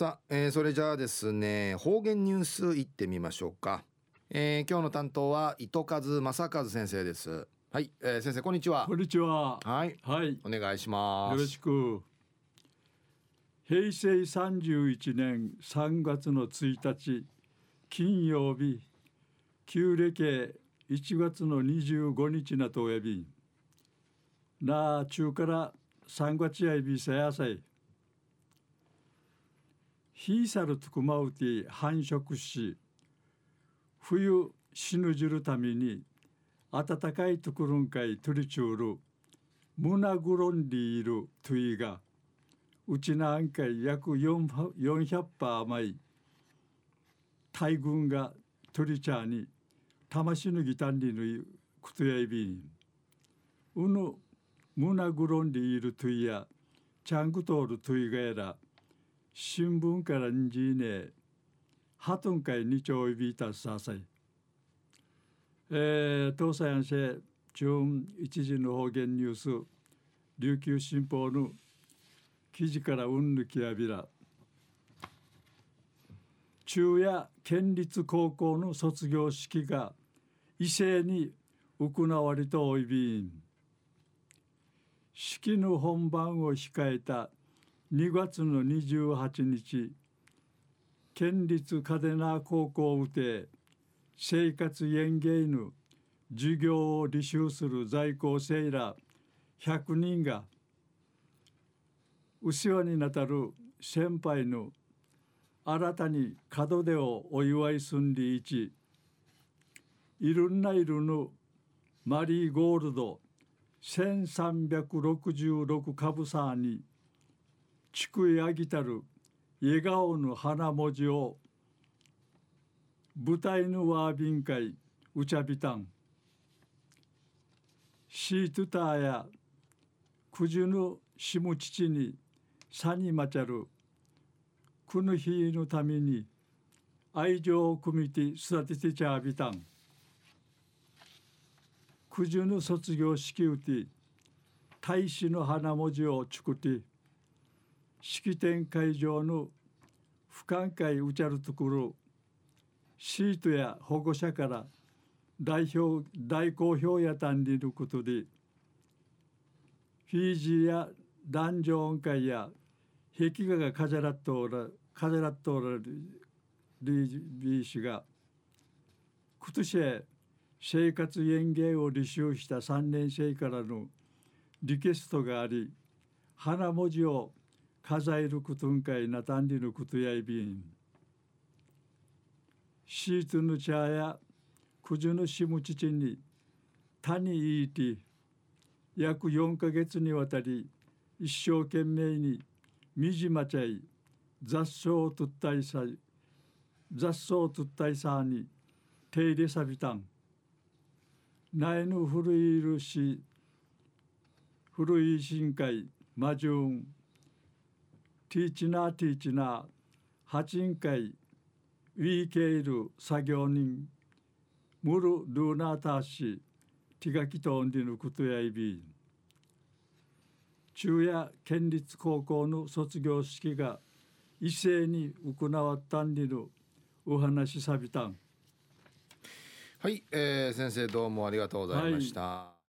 さあ、えー、それじゃあですね方言ニュースいってみましょうか、えー、今日の担当は糸数正和先生です。はい、えー、先生こんにちは。こんにちは。はい。はい。お願いします。よろしく。平成31年3月の1日金曜日旧暦1月の25日なとおやび。なあ中から3月やいびさやさいヒーサルトクマウティ繁殖し冬死ぬじるために暖かいところんかいトリチュールムナグロンリールトゥイがうちなんかい約400パー甘い大軍がトリチャーに魂のギタンリのクトヤイビン。うぬムナグロンリールトゥイやチャングトールトゥイがやら新聞からんじねハトン会にちょいびいたささい。えー、東西安市中一時の方言ニュース琉球新報の記事からうんぬきやびら中夜県立高校の卒業式が異性に行われたおいびん式の本番を控えた2月の28日県立嘉手納高校うて生活園芸の授業を履修する在校生ら100人が後ろになたる先輩の新たに門出をお祝いすんりいちいろんないるのマリーゴールド1366株さにちくいあぎたる笑顔の花文字を舞台のワービン会うちゃびたんシートターやくじゅのしむちちにさにまちゃるくぬ日のために愛情を組みて育ててちゃびたんくじゅの卒業式うて大使の花文字を作って式典会場の不寛会うちゃるところシートや保護者から代表大好評やたんりることでフィージーや男女音階や壁画が飾らっとおら飾らっとおらるリー氏が今年生活園芸を履修した3年生からのリクエストがあり花文字を数えることんかいなたんりのことやいびん。シートの茶やくじのしむちちに谷いいて約4か月にわたり一生懸命にみじまちゃい雑草をとったいさ雑草をとったいさに手入れさびたん。苗の古いるし古い深海魔順ティーチナーティーチナー八人会ウィーケイル作業人ムルルーナーターシティガキトンディヌクトヤイビー中夜県立高校の卒業式が一斉に行わったんでのお話さびたん。はい、えー、先生どうもありがとうございました、はい